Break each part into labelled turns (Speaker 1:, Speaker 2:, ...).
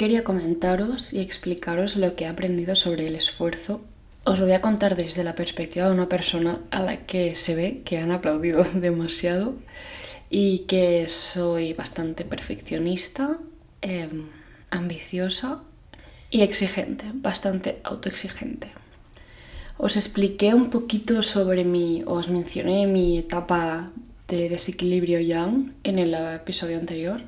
Speaker 1: quería comentaros y explicaros lo que he aprendido sobre el esfuerzo. Os lo voy a contar desde la perspectiva de una persona a la que se ve que han aplaudido demasiado y que soy bastante perfeccionista, em, ambiciosa y exigente, bastante autoexigente. Os expliqué un poquito sobre mi, os mencioné mi etapa de desequilibrio yang en el episodio anterior.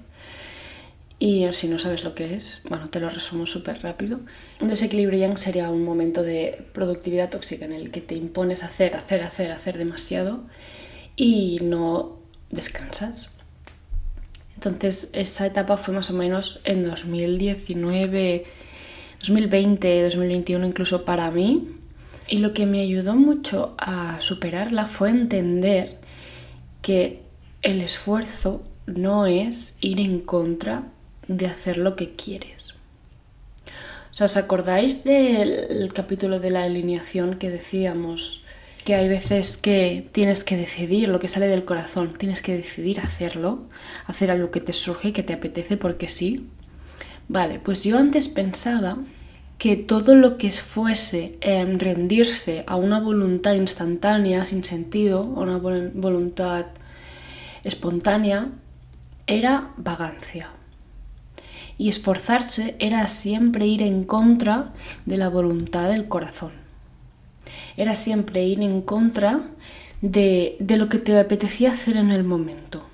Speaker 1: Y si no sabes lo que es, bueno, te lo resumo súper rápido. Un desequilibrio yang sería un momento de productividad tóxica en el que te impones hacer, hacer, hacer, hacer demasiado y no descansas. Entonces, esa etapa fue más o menos en 2019, 2020, 2021 incluso para mí. Y lo que me ayudó mucho a superarla fue entender que el esfuerzo no es ir en contra de hacer lo que quieres. ¿os acordáis del capítulo de la alineación que decíamos que hay veces que tienes que decidir lo que sale del corazón, tienes que decidir hacerlo, hacer algo que te surge y que te apetece porque sí? Vale, pues yo antes pensaba que todo lo que fuese em, rendirse a una voluntad instantánea, sin sentido, a una voluntad espontánea, era vagancia. Y esforzarse era siempre ir en contra de la voluntad del corazón. Era siempre ir en contra de, lo que te apetecía hacer en el momento.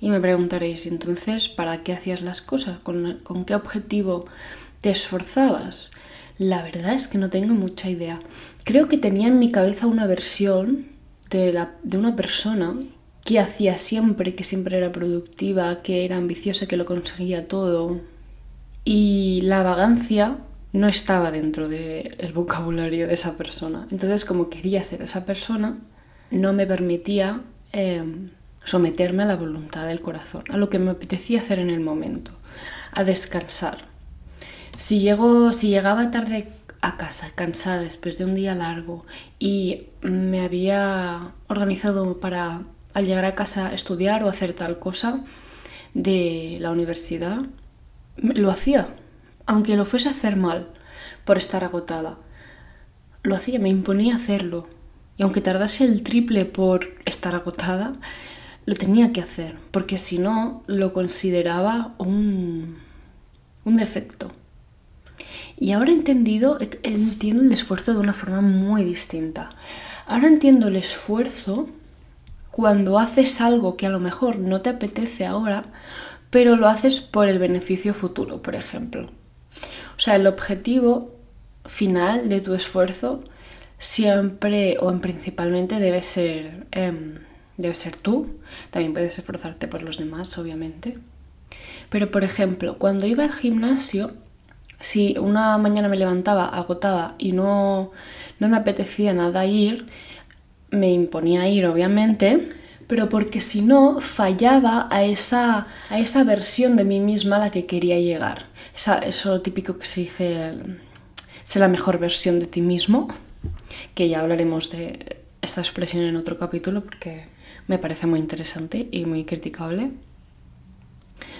Speaker 1: Y me preguntaréis, entonces, ¿para qué hacías las cosas? con qué objetivo te esforzabas? La verdad es que no tengo mucha idea. Creo que tenía en mi cabeza una versión de, la, de una persona que hacía siempre, que siempre era productiva, que era ambiciosa, que lo conseguía todo. Y la vagancia no estaba dentro del vocabulario de esa persona. Entonces, como quería ser esa persona, no me permitía eh, someterme a la voluntad del corazón, a lo que me apetecía hacer en el momento, a descansar. Si, llego, si llegaba tarde a casa, cansada después de un día largo y me había organizado para al llegar a casa estudiar o hacer tal cosa de la universidad, lo hacía, aunque lo fuese a hacer mal por estar agotada. Lo hacía, me imponía hacerlo. Y aunque tardase el triple por estar agotada, lo tenía que hacer, porque si no, lo consideraba un, un defecto. Y ahora entendido, entiendo el esfuerzo de una forma muy distinta. Ahora entiendo el esfuerzo cuando haces algo que a lo mejor no te apetece ahora, pero lo haces por el beneficio futuro, por ejemplo. O sea, el objetivo final de tu esfuerzo siempre o en principalmente debe ser, em, debe ser tú. También puedes esforzarte por los demás, obviamente. Pero, por ejemplo, cuando iba al gimnasio, si una mañana me levantaba agotada y no, no me apetecía nada ir, me imponía ir obviamente, pero porque si no fallaba a esa, a esa versión de mí misma a la que quería llegar. Eso típico que se dice, ser la mejor versión de ti mismo, que ya hablaremos de esta expresión en otro capítulo porque me parece muy interesante y muy criticable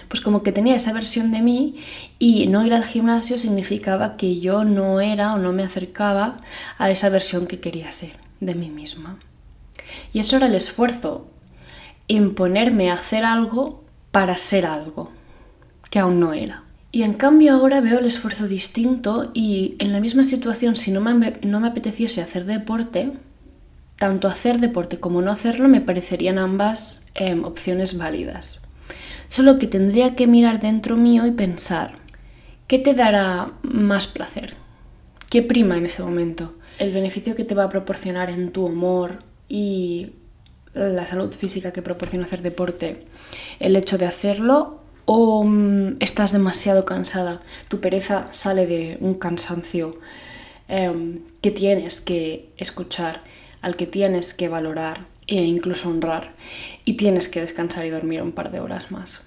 Speaker 1: pues como que tenía esa versión de mí y no ir al gimnasio significaba que yo no era o no me acercaba a esa versión que quería ser de mí misma. Y eso era el esfuerzo, imponerme a hacer algo para ser algo que aún no era. Y en cambio ahora veo el esfuerzo distinto y en la misma situación si no me, no me apeteciese hacer deporte, tanto hacer deporte como no hacerlo me parecerían ambas em, opciones válidas. Solo que tendría que mirar dentro mío y pensar, ¿qué te dará más placer? ¿Qué prima en ese momento? ¿El beneficio que te va a proporcionar en tu humor y la salud física que proporciona hacer deporte, el hecho de hacerlo o mm, estás demasiado cansada, tu pereza sale de un cansancio em, que tienes que escuchar, al que tienes que valorar e incluso honrar y tienes que descansar y dormir un par de horas más.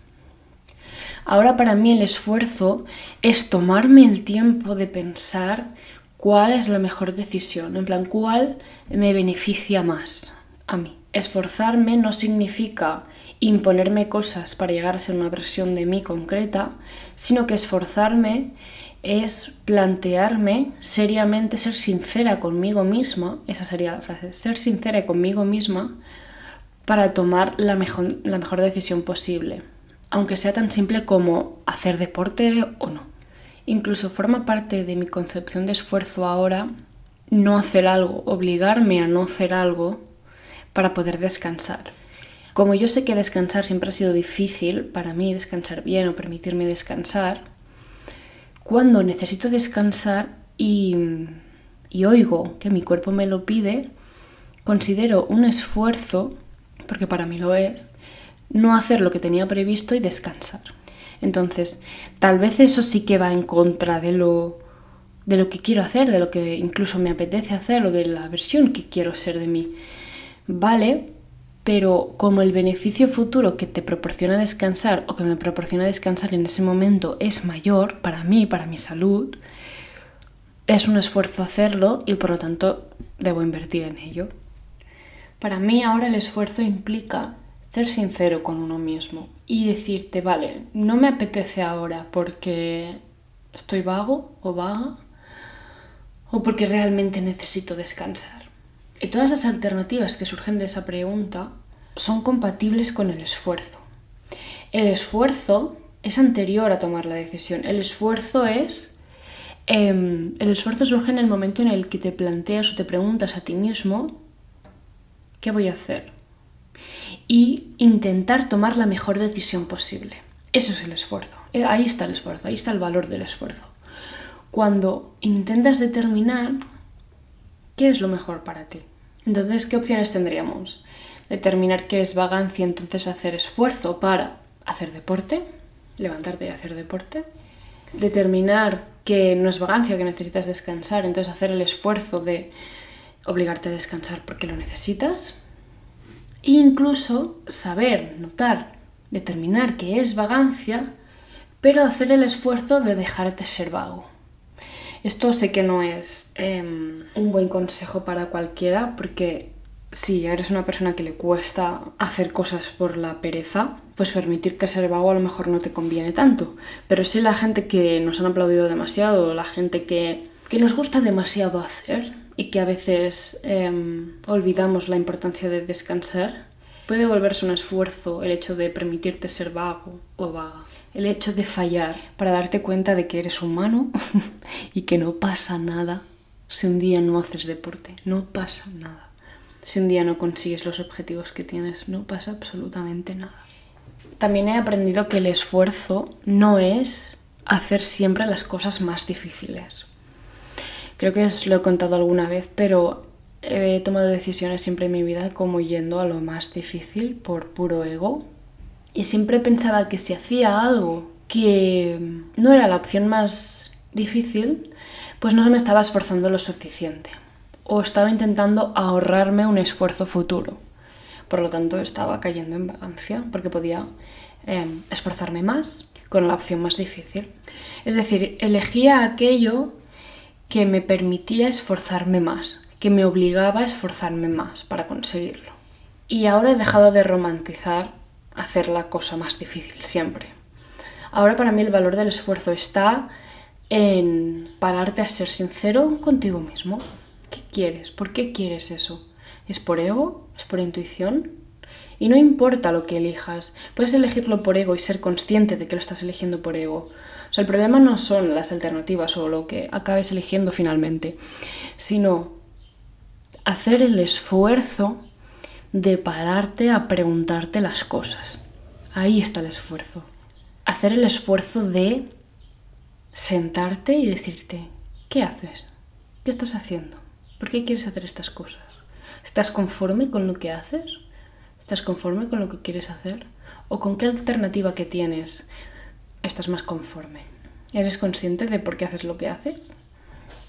Speaker 1: Ahora para mí el esfuerzo es tomarme el tiempo de pensar cuál es la mejor decisión, en plan, cuál me beneficia más a mí. esforzarme no significa imponerme cosas para llegar a ser una versión de mí concreta, sino que esforzarme es plantearme seriamente, ser sincera conmigo misma, esa sería la frase, ser sincera conmigo misma para tomar la mejor, la mejor decisión posible, aunque sea tan simple como hacer deporte o no. Incluso forma parte de mi concepción de esfuerzo ahora no hacer algo, obligarme a no hacer algo para poder descansar. Como yo sé que descansar siempre ha sido difícil para mí, descansar bien o permitirme descansar, cuando necesito descansar y, oigo que mi cuerpo me lo pide, considero un esfuerzo, porque para mí lo es, no hacer lo que tenía previsto y descansar. Entonces, tal vez eso sí que va en contra de lo, de lo que quiero hacer, de lo que incluso me apetece hacer o de la versión que quiero ser de mí. Vale, pero como el beneficio futuro que te proporciona descansar o que me proporciona descansar en ese momento es mayor para mí, para mi salud, es un esfuerzo hacerlo y por lo tanto debo invertir en ello. Para mí ahora el esfuerzo implica ser sincero con uno mismo y decirte, vale, no me apetece ahora porque estoy vago o vaga o porque realmente necesito descansar. Y todas las alternativas que surgen de esa pregunta son compatibles con el esfuerzo. El esfuerzo es anterior a tomar la decisión. El esfuerzo es. Em, el esfuerzo surge en el momento en el que te planteas o te preguntas a ti mismo ¿qué voy a hacer? Y intentar tomar la mejor decisión posible. Eso es el esfuerzo. Eh, ahí está el esfuerzo, ahí está el valor del esfuerzo. Cuando intentas determinar qué es lo mejor para ti. Entonces, ¿qué opciones tendríamos? Determinar qué es vagancia, entonces hacer esfuerzo para hacer deporte, levantarte y hacer deporte. Determinar que no es vagancia, que necesitas descansar, entonces hacer el esfuerzo de obligarte a descansar porque lo necesitas. Incluso saber, notar, determinar que es vagancia, pero hacer el esfuerzo de dejarte ser vago. Esto sé que no es em, un buen consejo para cualquiera, porque si eres una persona que le cuesta hacer cosas por la pereza, pues permitirte ser vago a lo mejor no te conviene tanto. Pero si la gente que nos han aplaudido demasiado, la gente que, que nos gusta demasiado hacer y que a veces em, olvidamos la importancia de descansar, puede volverse un esfuerzo el hecho de permitirte ser vago o vaga el hecho de fallar para darte cuenta de que eres humano y que no pasa nada si un día no haces deporte, no pasa nada. Si un día no consigues los objetivos que tienes, no pasa absolutamente nada. También he aprendido que el esfuerzo no es hacer siempre las cosas más difíciles. Creo que os lo he contado alguna vez, pero he tomado decisiones siempre en mi vida como yendo a lo más difícil por puro ego, y siempre pensaba que si hacía algo que no era la opción más difícil, pues no me estaba esforzando lo suficiente o estaba intentando ahorrarme un esfuerzo futuro. Por lo tanto, estaba cayendo en vagancia porque podía em, esforzarme más con la opción más difícil. Es decir, elegía aquello que me permitía esforzarme más, que me obligaba a esforzarme más para conseguirlo. Y ahora he dejado de romantizar hacer la cosa más difícil siempre. Ahora para mí el valor del esfuerzo está en pararte a ser sincero contigo mismo. ¿Qué quieres? ¿Por qué quieres eso? ¿Es por ego? ¿Es por intuición? Y no importa lo que elijas, puedes elegirlo por ego y ser consciente de que lo estás eligiendo por ego. El problema no son las alternativas o lo que acabes eligiendo finalmente, sino hacer el esfuerzo de pararte a preguntarte las cosas. Ahí está el esfuerzo. Hacer el esfuerzo de sentarte y decirte, ¿qué haces? ¿Qué estás haciendo? ¿Por qué quieres hacer estas cosas? ¿Estás conforme con lo que haces? ¿Estás conforme con lo que quieres hacer? ¿O con qué alternativa que tienes estás más conforme? ¿Eres consciente de por qué haces lo que haces?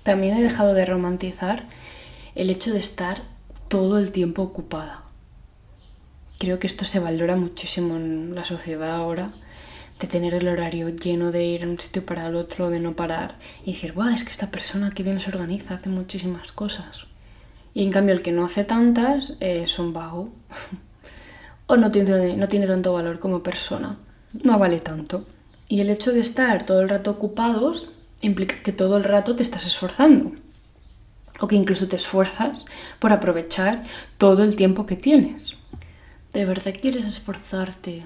Speaker 1: También he dejado de romantizar el hecho de estar todo el tiempo ocupada creo que esto se valora muchísimo en la sociedad ahora, de tener el horario lleno de ir de un sitio para el otro, de no parar y decir, guau, es que esta persona que bien se organiza hace muchísimas cosas. Y en cambio el que no hace tantas es un vago. o no tiene, no tiene tanto valor como persona. No vale tanto. Y el hecho de estar todo el rato ocupados implica que todo el rato te estás esforzando. O que incluso te esfuerzas por aprovechar todo el tiempo que tienes. ¿De verdad quieres esforzarte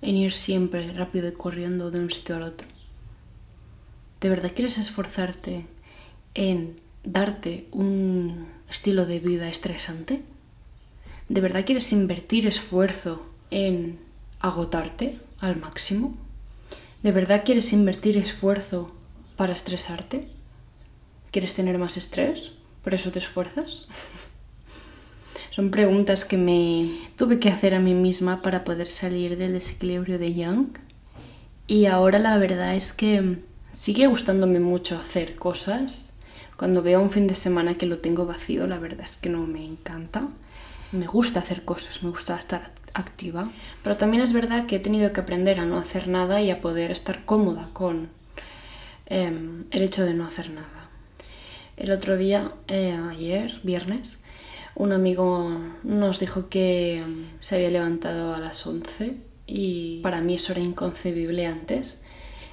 Speaker 1: en ir siempre rápido y corriendo de un sitio al otro? ¿De verdad quieres esforzarte en darte un estilo de vida estresante? ¿De verdad quieres invertir esfuerzo en agotarte al máximo? ¿De verdad quieres invertir esfuerzo para estresarte? ¿Quieres tener más estrés? ¿Por eso te esfuerzas? Son preguntas que me tuve que hacer a mí misma para poder salir del desequilibrio de Young. Y ahora la verdad es que sigue gustándome mucho hacer cosas. Cuando veo un fin de semana que lo tengo vacío, la verdad es que no me encanta. Me gusta hacer cosas, me gusta estar activa. Pero también es verdad que he tenido que aprender a no hacer nada y a poder estar cómoda con em, el hecho de no hacer nada. El otro día, eh, ayer, viernes, un amigo nos dijo que se había levantado a las 11 y para mí eso era inconcebible antes.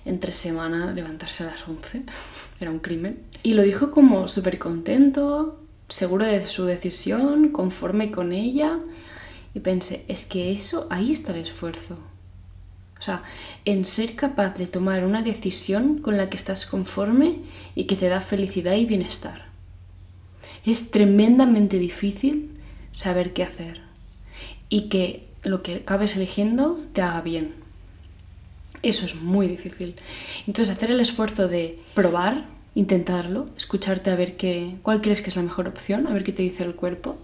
Speaker 1: Entre semana levantarse a las 11 era un crimen. Y lo dijo como súper contento, seguro de su decisión, conforme con ella. Y pensé, es que eso, ahí está el esfuerzo. O sea, en ser capaz de tomar una decisión con la que estás conforme y que te da felicidad y bienestar. Es tremendamente difícil saber qué hacer y que lo que acabes eligiendo te haga bien. Eso es muy difícil. Entonces hacer el esfuerzo de probar, intentarlo, escucharte a ver qué, cuál crees que es la mejor opción, a ver qué te dice el cuerpo,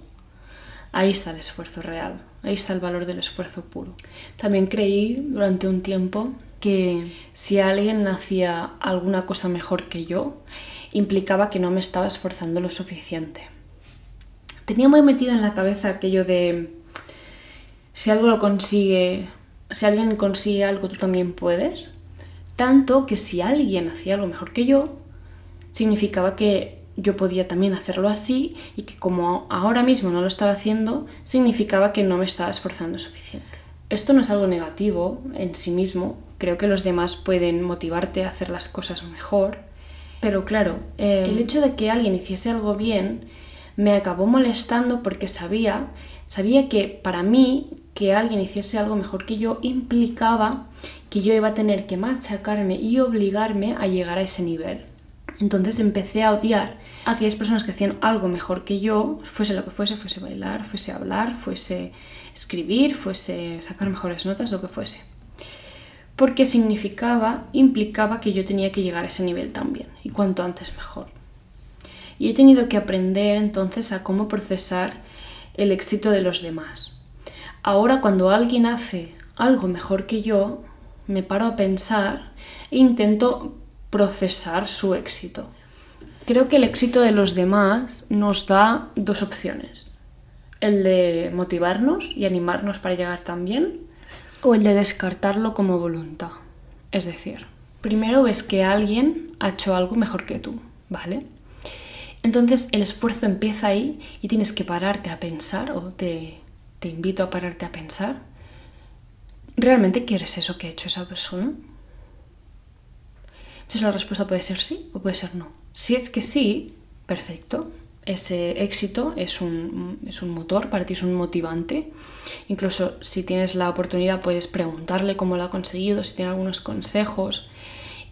Speaker 1: ahí está el esfuerzo real, ahí está el valor del esfuerzo puro. También creí durante un tiempo que si alguien hacía alguna cosa mejor que yo, implicaba que no me estaba esforzando lo suficiente. Tenía muy metido en la cabeza aquello de si algo lo consigue, si alguien consigue algo, tú también puedes. Tanto que si alguien hacía algo mejor que yo, significaba que yo podía también hacerlo así y que como ahora mismo no lo estaba haciendo, significaba que no me estaba esforzando suficiente. Esto no es algo negativo en sí mismo, creo que los demás pueden motivarte a hacer las cosas mejor, pero claro, el em, hecho de que alguien hiciese algo bien me acabó molestando porque sabía, sabía que para mí que alguien hiciese algo mejor que yo implicaba que yo iba a tener que machacarme y obligarme a llegar a ese nivel. Entonces empecé a odiar a aquellas personas que hacían algo mejor que yo, fuese lo que fuese, fuese bailar, fuese hablar, fuese escribir, fuese sacar mejores notas, lo que fuese porque significaba, implicaba que yo tenía que llegar a ese nivel también, y cuanto antes mejor. Y he tenido que aprender entonces a cómo procesar el éxito de los demás. Ahora cuando alguien hace algo mejor que yo, me paro a pensar e intento procesar su éxito. Creo que el éxito de los demás nos da dos opciones. El de motivarnos y animarnos para llegar también o el de descartarlo como voluntad. Es decir, primero ves que alguien ha hecho algo mejor que tú, ¿vale? Entonces el esfuerzo empieza ahí y tienes que pararte a pensar, o te, te invito a pararte a pensar, ¿realmente quieres eso que ha hecho esa persona? Entonces la respuesta puede ser sí o puede ser no. Si es que sí, perfecto, ese éxito es un, es un, motor, para ti es un motivante. Incluso si tienes la oportunidad puedes preguntarle cómo lo ha conseguido, si tiene algunos consejos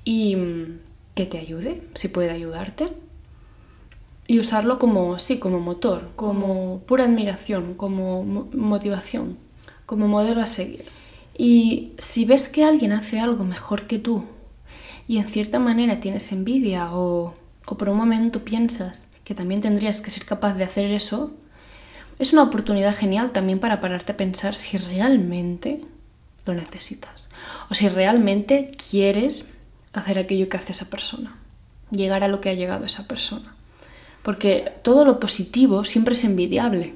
Speaker 1: y mm, que te ayude, si puede ayudarte. Y usarlo como, sí, como motor, como pura admiración, como motivación, como modelo a seguir. Y si ves que alguien hace algo mejor que tú y en cierta manera tienes envidia o, o por un momento piensas que también tendrías que ser capaz de hacer eso, es una oportunidad genial también para pararte a pensar si realmente lo necesitas o si realmente quieres hacer aquello que hace esa persona, llegar a lo que ha llegado esa persona. Porque todo lo positivo siempre es envidiable,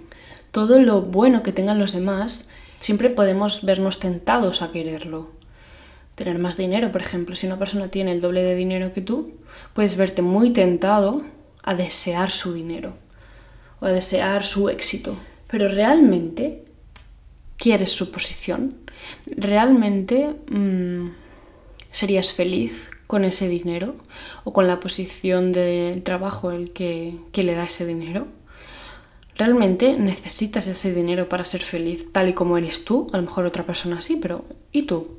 Speaker 1: todo lo bueno que tengan los demás, siempre podemos vernos tentados a quererlo. Tener más dinero, por ejemplo, si una persona tiene el doble de dinero que tú, puedes verte muy tentado a desear su dinero o a desear su éxito. Pero realmente quieres su posición. Realmente mm, serías feliz con ese dinero o con la posición del trabajo el que, que le da ese dinero. ¿Realmente necesitas ese dinero para ser feliz tal y como eres tú? A lo mejor otra persona sí, pero ¿y tú?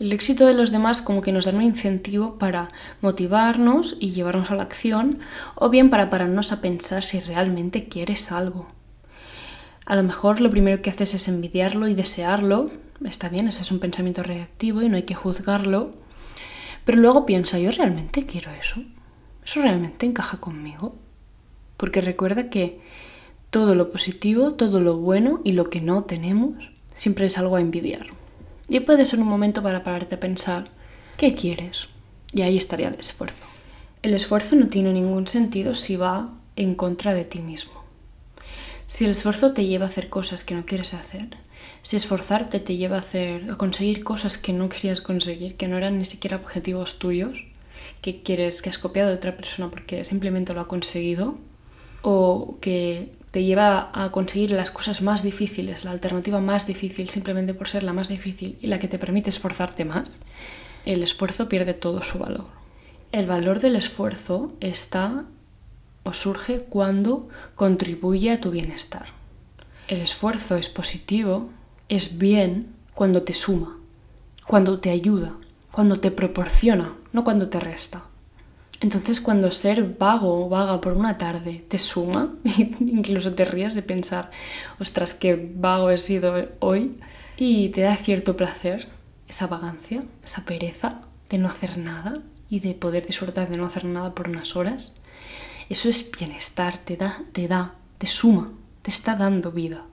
Speaker 1: El éxito de los demás como que nos da un incentivo para motivarnos y llevarnos a la acción o bien para pararnos a pensar si realmente quieres algo. A lo mejor lo primero que haces es envidiarlo y desearlo. Está bien, ese es un pensamiento reactivo y no hay que juzgarlo. Pero luego piensa, ¿yo realmente quiero eso? ¿Eso realmente encaja conmigo? Porque recuerda que todo lo positivo, todo lo bueno y lo que no tenemos siempre es algo a envidiar. Y puede ser un momento para pararte a pensar, ¿qué quieres? Y ahí estaría el esfuerzo. El esfuerzo no tiene ningún sentido si va en contra de ti mismo. Si el esfuerzo te lleva a hacer cosas que no quieres hacer, si esforzarte te lleva a, hacer, a conseguir cosas que no querías conseguir, que no eran ni siquiera objetivos tuyos, que quieres, que has copiado de otra persona porque simplemente lo ha conseguido, o que te lleva a conseguir las cosas más difíciles, la alternativa más difícil, simplemente por ser la más difícil y la que te permite esforzarte más, el esfuerzo pierde todo su valor. El valor del esfuerzo está o surge cuando contribuye a tu bienestar. El esfuerzo es positivo, es bien cuando te suma, cuando te ayuda, cuando te proporciona, no cuando te resta. Entonces cuando ser vago o vaga por una tarde te suma, incluso te rías de pensar, ostras, qué vago he sido hoy, y te da cierto placer, esa vagancia, esa pereza de no hacer nada y de poder disfrutar de no hacer nada por unas horas, eso es bienestar, te da, te da, te suma, te está dando vida.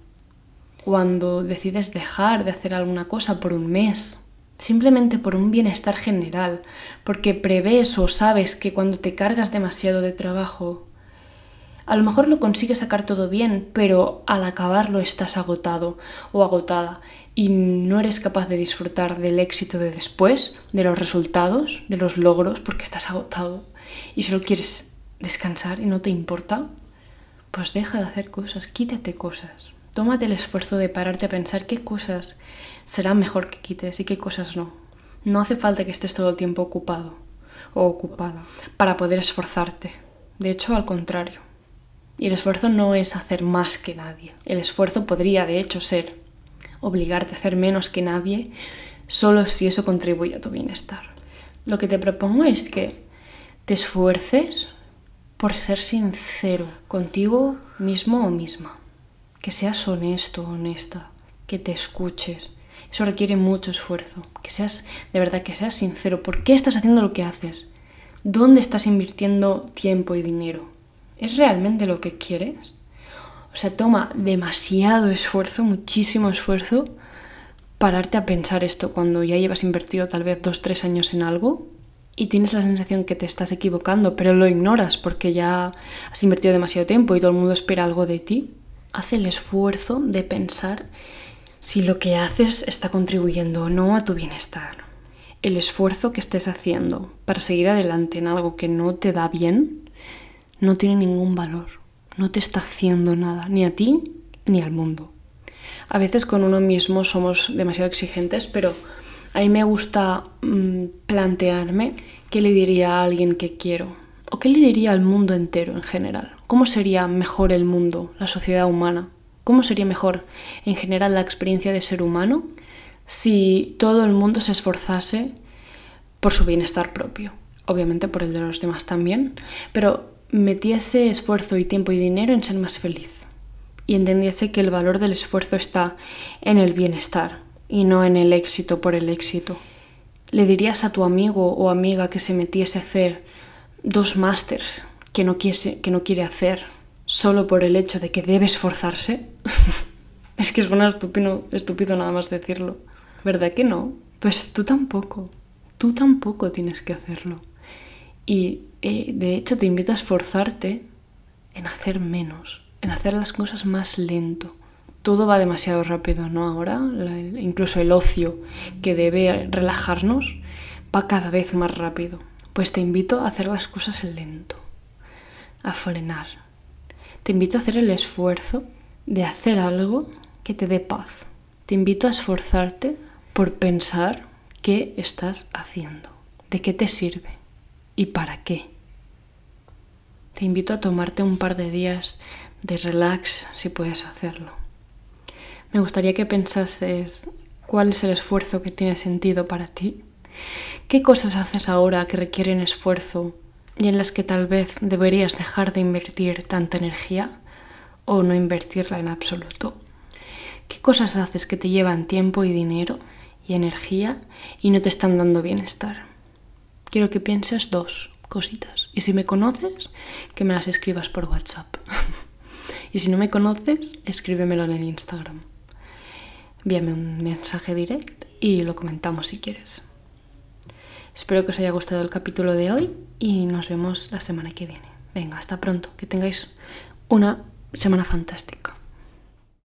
Speaker 1: Cuando decides dejar de hacer alguna cosa por un mes, simplemente por un bienestar general, porque prevés o sabes que cuando te cargas demasiado de trabajo, a lo mejor lo consigues sacar todo bien, pero al acabarlo estás agotado o agotada y no eres capaz de disfrutar del éxito de después, de los resultados, de los logros, porque estás agotado y solo quieres descansar y no te importa, pues deja de hacer cosas, quítate cosas. Tómate el esfuerzo de pararte a pensar qué cosas será mejor que quites y qué cosas no. No hace falta que estés todo el tiempo ocupado o ocupada para poder esforzarte. De hecho, al contrario. Y el esfuerzo no es hacer más que nadie. El esfuerzo podría, de hecho, ser obligarte a hacer menos que nadie solo si eso contribuye a tu bienestar. Lo que te propongo es que te esfuerces por ser sincero contigo mismo o misma. Que seas honesto honesta, que te escuches, eso requiere mucho esfuerzo. Que seas, de verdad, que seas sincero. ¿Por qué estás haciendo lo que haces? ¿Dónde estás invirtiendo tiempo y dinero? ¿Es realmente lo que quieres? O sea, toma demasiado esfuerzo, muchísimo esfuerzo, pararte a pensar esto cuando ya llevas invertido tal vez dos, tres años en algo y tienes la sensación que te estás equivocando, pero lo ignoras porque ya has invertido demasiado tiempo y todo el mundo espera algo de ti. Haz el esfuerzo de pensar si lo que haces está contribuyendo o no a tu bienestar. El esfuerzo que estés haciendo para seguir adelante en algo que no te da bien no tiene ningún valor, no te está haciendo nada, ni a ti ni al mundo. A veces con uno mismo somos demasiado exigentes, pero a mí me gusta mm, plantearme qué le diría a alguien que quiero o qué le diría al mundo entero en general. ¿Cómo sería mejor el mundo, la sociedad humana? ¿Cómo sería mejor en general la experiencia de ser humano si todo el mundo se esforzase por su bienestar propio? Obviamente por el de los demás también, pero metiese esfuerzo y tiempo y dinero en ser más feliz y entendiese que el valor del esfuerzo está en el bienestar y no en el éxito por el éxito. ¿Le dirías a tu amigo o amiga que se metiese a hacer dos másters que no, que no quiere hacer solo por el hecho de que debe esforzarse. es que suena estúpido, estúpido nada más decirlo. ¿Verdad que no? Pues tú tampoco. Tú tampoco tienes que hacerlo. Y eh, de hecho te invito a esforzarte en hacer menos, en hacer las cosas más lento. Todo va demasiado rápido, ¿no? Ahora, incluso el ocio que debe relajarnos va cada vez más rápido. Pues te invito a hacer las cosas lento, a frenar, te invito a hacer el esfuerzo de hacer algo que te dé paz. Te invito a esforzarte por pensar qué estás haciendo, de qué te sirve y para qué. Te invito a tomarte un par de días de relax si puedes hacerlo. Me gustaría que pensases cuál es el esfuerzo que tiene sentido para ti, qué cosas haces ahora que requieren esfuerzo y en las que tal vez deberías dejar de invertir tanta energía o no invertirla en absoluto. ¿Qué cosas haces que te llevan tiempo y dinero y energía y no te están dando bienestar? Quiero que pienses dos cositas. Y si me conoces, que me las escribas por WhatsApp. y si no me conoces, escríbemelo en el Instagram. Envíame un mensaje directo y lo comentamos si quieres. Espero que os haya gustado el capítulo de hoy y nos vemos la semana que viene. Venga, hasta pronto. Que tengáis una semana fantástica.